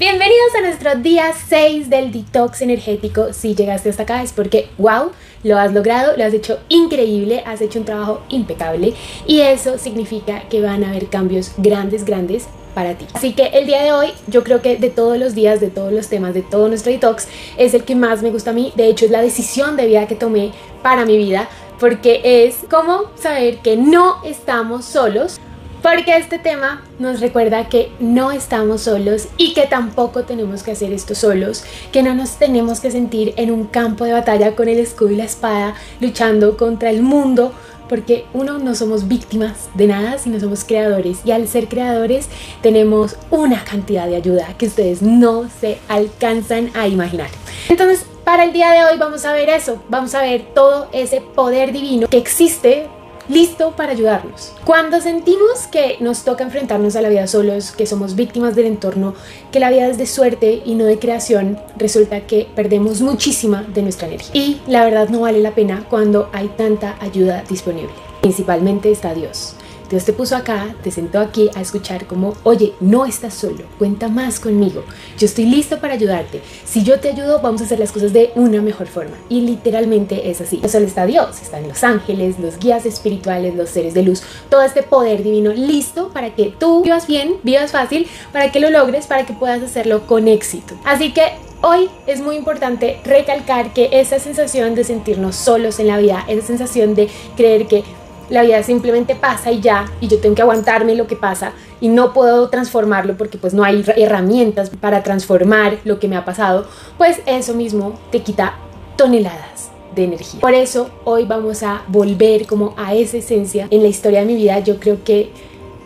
Bienvenidos a nuestro día 6 del detox energético. Si llegaste hasta acá es porque, wow, lo has logrado, lo has hecho increíble, has hecho un trabajo impecable y eso significa que van a haber cambios grandes, grandes para ti. Así que el día de hoy, yo creo que de todos los días, de todos los temas, de todo nuestro detox, es el que más me gusta a mí. De hecho, es la decisión de vida que tomé para mi vida, porque es cómo saber que no estamos solos porque este tema nos recuerda que no estamos solos y que tampoco tenemos que hacer esto solos, que no nos tenemos que sentir en un campo de batalla con el escudo y la espada luchando contra el mundo, porque uno no somos víctimas de nada, sino somos creadores y al ser creadores tenemos una cantidad de ayuda que ustedes no se alcanzan a imaginar. Entonces, para el día de hoy vamos a ver eso, vamos a ver todo ese poder divino que existe listo para ayudarnos. Cuando sentimos que nos toca enfrentarnos a la vida solos, que somos víctimas del entorno, que la vida es de suerte y no de creación, resulta que perdemos muchísima de nuestra energía. Y la verdad no vale la pena cuando hay tanta ayuda disponible. Principalmente está Dios. Dios te puso acá, te sentó aquí a escuchar como, oye, no estás solo, cuenta más conmigo, yo estoy listo para ayudarte, si yo te ayudo vamos a hacer las cosas de una mejor forma. Y literalmente es así. No solo está Dios, están los ángeles, los guías espirituales, los seres de luz, todo este poder divino listo para que tú vivas bien, vivas fácil, para que lo logres, para que puedas hacerlo con éxito. Así que Hoy es muy importante recalcar que esa sensación de sentirnos solos en la vida, esa sensación de creer que la vida simplemente pasa y ya, y yo tengo que aguantarme lo que pasa y no puedo transformarlo porque pues no hay herramientas para transformar lo que me ha pasado, pues eso mismo te quita toneladas de energía. Por eso hoy vamos a volver como a esa esencia en la historia de mi vida. Yo creo que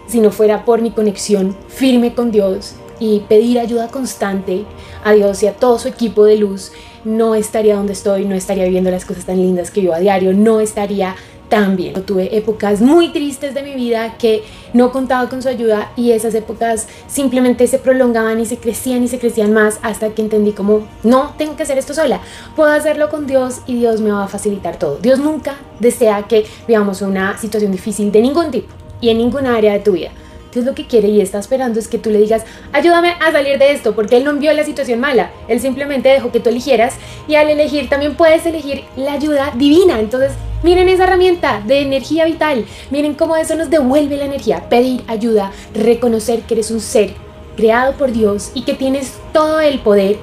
si no fuera por mi conexión firme con Dios y pedir ayuda constante a Dios y a todo su equipo de luz, no estaría donde estoy, no estaría viviendo las cosas tan lindas que yo a diario, no estaría también. Tuve épocas muy tristes de mi vida que no contaba con su ayuda y esas épocas simplemente se prolongaban y se crecían y se crecían más hasta que entendí como no tengo que hacer esto sola, puedo hacerlo con Dios y Dios me va a facilitar todo. Dios nunca desea que vivamos una situación difícil de ningún tipo y en ninguna área de tu vida. Dios lo que quiere y está esperando es que tú le digas, ayúdame a salir de esto, porque Él no envió la situación mala, Él simplemente dejó que tú eligieras y al elegir también puedes elegir la ayuda divina. Entonces, miren esa herramienta de energía vital, miren cómo eso nos devuelve la energía, pedir ayuda, reconocer que eres un ser creado por Dios y que tienes todo el poder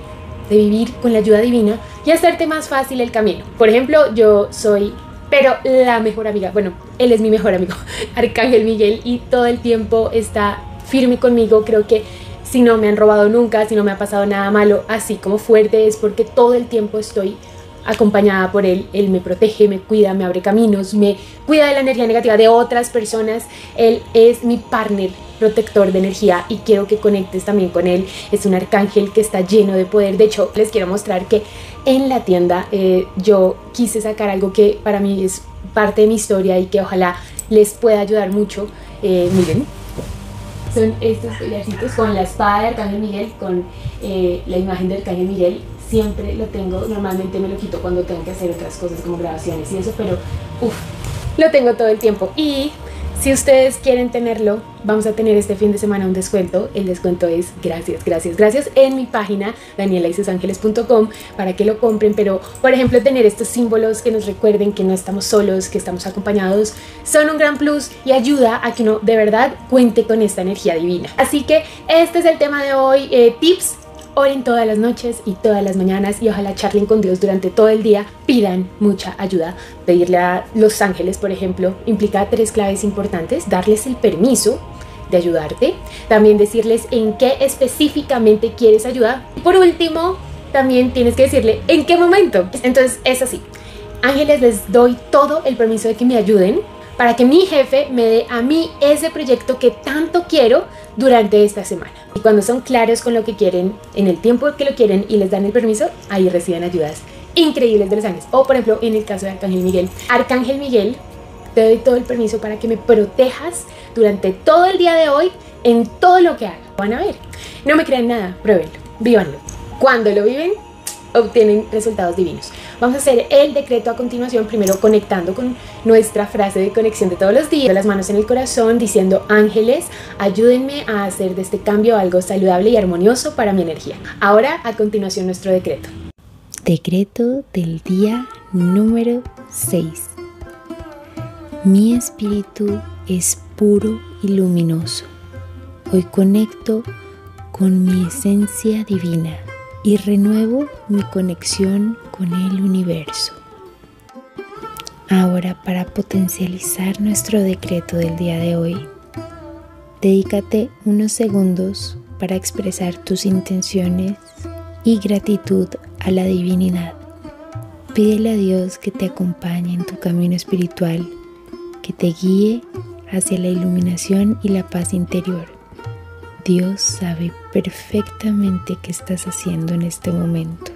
de vivir con la ayuda divina y hacerte más fácil el camino. Por ejemplo, yo soy pero la mejor amiga, bueno, él es mi mejor amigo, Arcángel Miguel, y todo el tiempo está firme conmigo. Creo que si no me han robado nunca, si no me ha pasado nada malo, así como fuerte, es porque todo el tiempo estoy acompañada por él. Él me protege, me cuida, me abre caminos, me cuida de la energía negativa de otras personas. Él es mi partner protector de energía y quiero que conectes también con él. Es un arcángel que está lleno de poder. De hecho, les quiero mostrar que en la tienda eh, yo quise sacar algo que para mí es parte de mi historia y que ojalá les pueda ayudar mucho. Eh, miren, son estos collarcitos con la espada de Arcángel Miguel, con eh, la imagen de Arcángel Miguel. Siempre lo tengo, normalmente me lo quito cuando tengo que hacer otras cosas como grabaciones y eso, pero uff, lo tengo todo el tiempo. Y si ustedes quieren tenerlo, vamos a tener este fin de semana un descuento. El descuento es gracias, gracias, gracias en mi página danielaicesangeles.com para que lo compren. Pero, por ejemplo, tener estos símbolos que nos recuerden que no estamos solos, que estamos acompañados, son un gran plus y ayuda a que uno de verdad cuente con esta energía divina. Así que este es el tema de hoy. Eh, tips Oren todas las noches y todas las mañanas y ojalá charlen con Dios durante todo el día. Pidan mucha ayuda. Pedirle a los ángeles, por ejemplo, implica tres claves importantes. Darles el permiso de ayudarte. También decirles en qué específicamente quieres ayudar. Y por último, también tienes que decirle en qué momento. Entonces es así. Ángeles, les doy todo el permiso de que me ayuden para que mi jefe me dé a mí ese proyecto que tanto quiero durante esta semana. Y cuando son claros con lo que quieren, en el tiempo que lo quieren y les dan el permiso, ahí reciben ayudas increíbles de los ángeles. O por ejemplo, en el caso de Arcángel Miguel. Arcángel Miguel, te doy todo el permiso para que me protejas durante todo el día de hoy en todo lo que haga. Van a ver. No me crean nada, pruébenlo, vívanlo. Cuando lo viven, obtienen resultados divinos. Vamos a hacer el decreto a continuación, primero conectando con nuestra frase de conexión de todos los días, las manos en el corazón, diciendo ángeles, ayúdenme a hacer de este cambio algo saludable y armonioso para mi energía. Ahora, a continuación, nuestro decreto. Decreto del día número 6. Mi espíritu es puro y luminoso. Hoy conecto con mi esencia divina y renuevo mi conexión con el universo. Ahora para potencializar nuestro decreto del día de hoy, dedícate unos segundos para expresar tus intenciones y gratitud a la divinidad. Pídele a Dios que te acompañe en tu camino espiritual, que te guíe hacia la iluminación y la paz interior. Dios sabe perfectamente qué estás haciendo en este momento.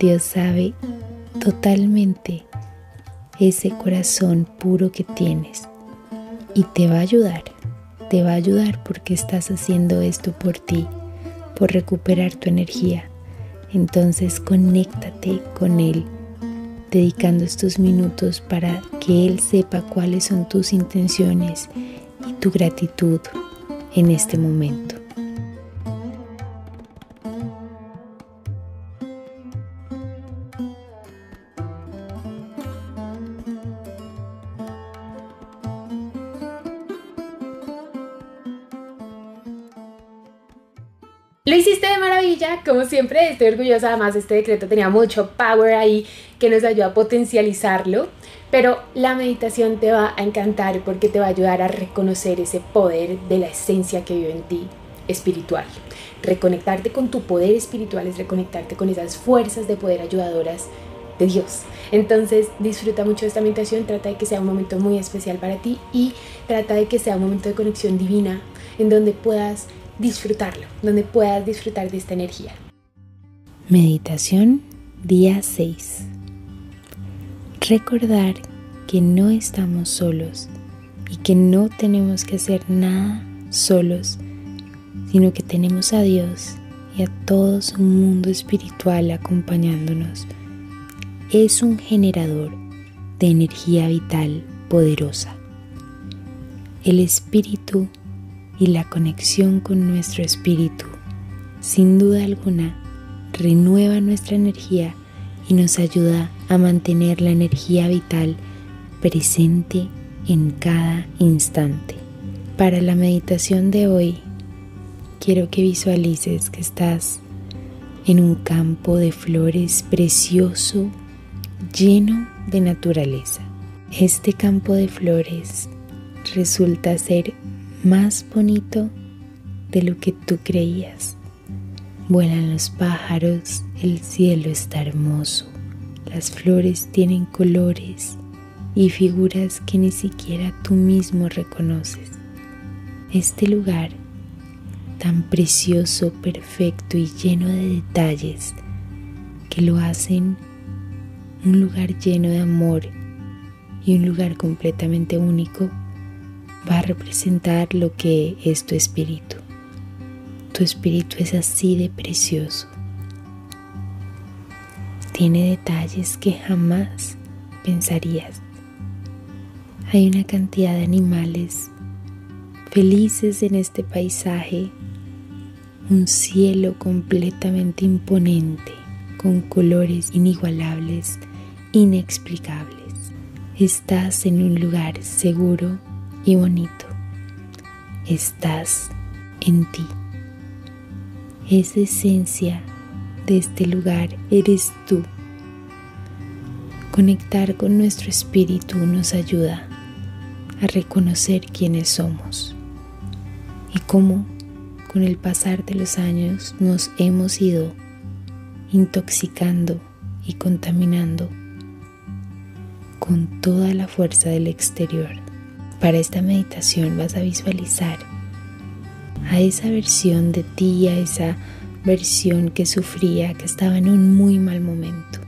Dios sabe totalmente ese corazón puro que tienes y te va a ayudar. Te va a ayudar porque estás haciendo esto por ti, por recuperar tu energía. Entonces conéctate con Él dedicando estos minutos para que Él sepa cuáles son tus intenciones y tu gratitud en este momento. Lo hiciste de maravilla, como siempre, estoy orgullosa, además este decreto tenía mucho power ahí que nos ayuda a potencializarlo, pero la meditación te va a encantar porque te va a ayudar a reconocer ese poder de la esencia que vive en ti espiritual. Reconectarte con tu poder espiritual es reconectarte con esas fuerzas de poder ayudadoras de Dios. Entonces disfruta mucho de esta meditación, trata de que sea un momento muy especial para ti y trata de que sea un momento de conexión divina en donde puedas disfrutarlo, donde puedas disfrutar de esta energía. Meditación día 6. Recordar que no estamos solos y que no tenemos que hacer nada solos, sino que tenemos a Dios y a todo su mundo espiritual acompañándonos. Es un generador de energía vital poderosa. El espíritu y la conexión con nuestro espíritu, sin duda alguna, renueva nuestra energía y nos ayuda a mantener la energía vital presente en cada instante. Para la meditación de hoy, quiero que visualices que estás en un campo de flores precioso, lleno de naturaleza. Este campo de flores resulta ser más bonito de lo que tú creías. Vuelan los pájaros, el cielo está hermoso, las flores tienen colores y figuras que ni siquiera tú mismo reconoces. Este lugar, tan precioso, perfecto y lleno de detalles, que lo hacen un lugar lleno de amor y un lugar completamente único, va a representar lo que es tu espíritu. Tu espíritu es así de precioso. Tiene detalles que jamás pensarías. Hay una cantidad de animales felices en este paisaje, un cielo completamente imponente, con colores inigualables, inexplicables. Estás en un lugar seguro y bonito. Estás en ti. Esa esencia de este lugar eres tú. Conectar con nuestro espíritu nos ayuda a reconocer quiénes somos y cómo con el pasar de los años nos hemos ido intoxicando y contaminando con toda la fuerza del exterior. Para esta meditación vas a visualizar a esa versión de ti, a esa versión que sufría, que estaba en un muy mal momento,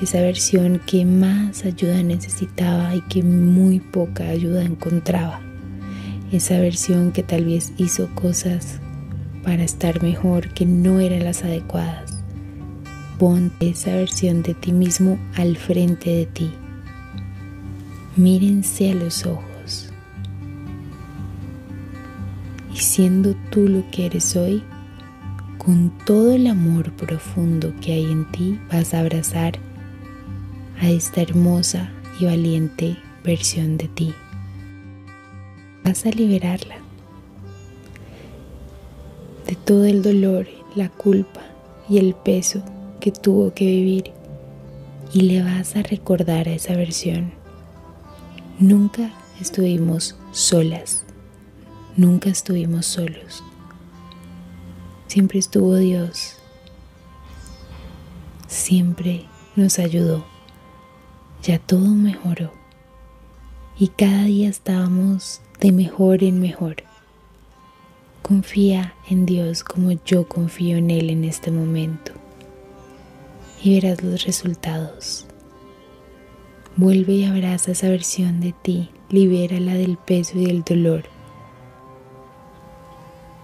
esa versión que más ayuda necesitaba y que muy poca ayuda encontraba, esa versión que tal vez hizo cosas para estar mejor que no eran las adecuadas. pon esa versión de ti mismo al frente de ti. Mírense a los ojos. Siendo tú lo que eres hoy, con todo el amor profundo que hay en ti, vas a abrazar a esta hermosa y valiente versión de ti. Vas a liberarla de todo el dolor, la culpa y el peso que tuvo que vivir y le vas a recordar a esa versión. Nunca estuvimos solas, nunca estuvimos solos. Siempre estuvo Dios, siempre nos ayudó ya todo mejoró y cada día estábamos de mejor en mejor. Confía en Dios como yo confío en Él en este momento y verás los resultados. Vuelve y abraza esa versión de ti, libérala del peso y del dolor.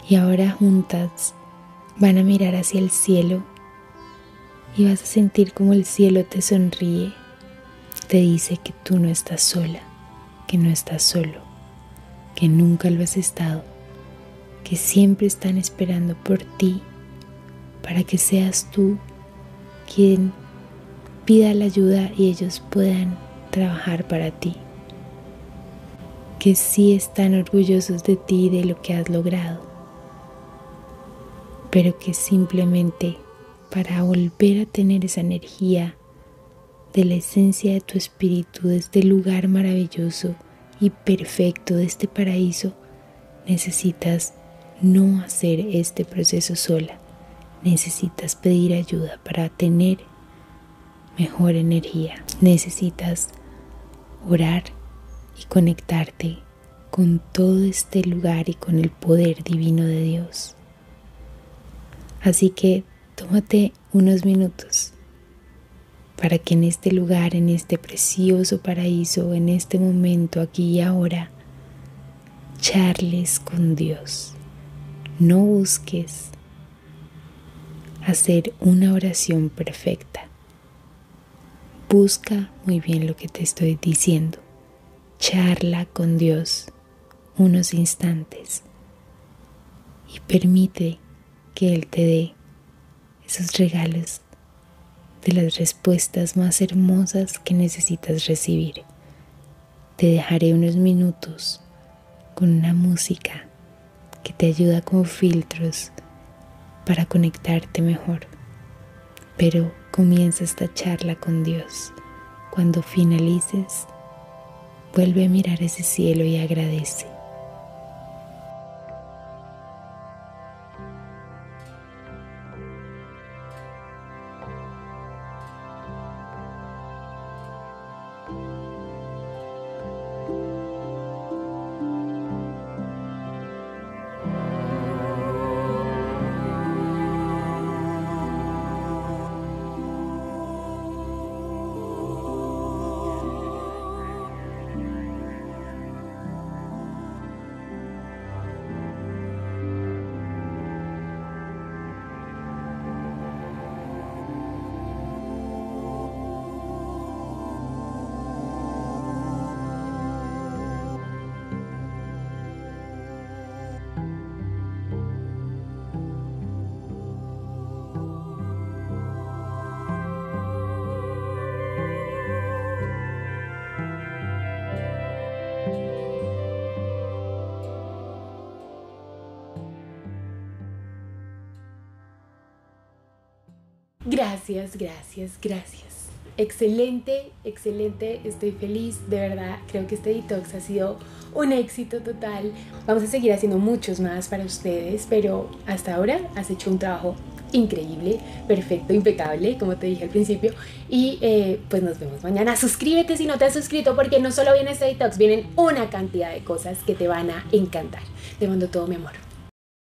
Y ahora juntas van a mirar hacia el cielo y vas a sentir como el cielo te sonríe te dice que tú no estás sola, que no estás solo, que nunca lo has estado, que siempre están esperando por ti para que seas tú quien pida la ayuda y ellos puedan trabajar para ti. Que sí están orgullosos de ti y de lo que has logrado, pero que simplemente para volver a tener esa energía de la esencia de tu espíritu, de este lugar maravilloso y perfecto, de este paraíso, necesitas no hacer este proceso sola. Necesitas pedir ayuda para tener mejor energía. Necesitas orar y conectarte con todo este lugar y con el poder divino de Dios. Así que tómate unos minutos para que en este lugar, en este precioso paraíso, en este momento, aquí y ahora, charles con Dios. No busques hacer una oración perfecta. Busca muy bien lo que te estoy diciendo. Charla con Dios unos instantes y permite que Él te dé esos regalos de las respuestas más hermosas que necesitas recibir. Te dejaré unos minutos con una música que te ayuda con filtros para conectarte mejor. Pero comienza esta charla con Dios. Cuando finalices, vuelve a mirar ese cielo y agradece. Gracias, gracias, gracias. Excelente, excelente, estoy feliz, de verdad, creo que este detox ha sido un éxito total. Vamos a seguir haciendo muchos más para ustedes, pero hasta ahora has hecho un trabajo increíble, perfecto, impecable, como te dije al principio. Y eh, pues nos vemos mañana. Suscríbete si no te has suscrito, porque no solo viene este detox, vienen una cantidad de cosas que te van a encantar. Te mando todo mi amor.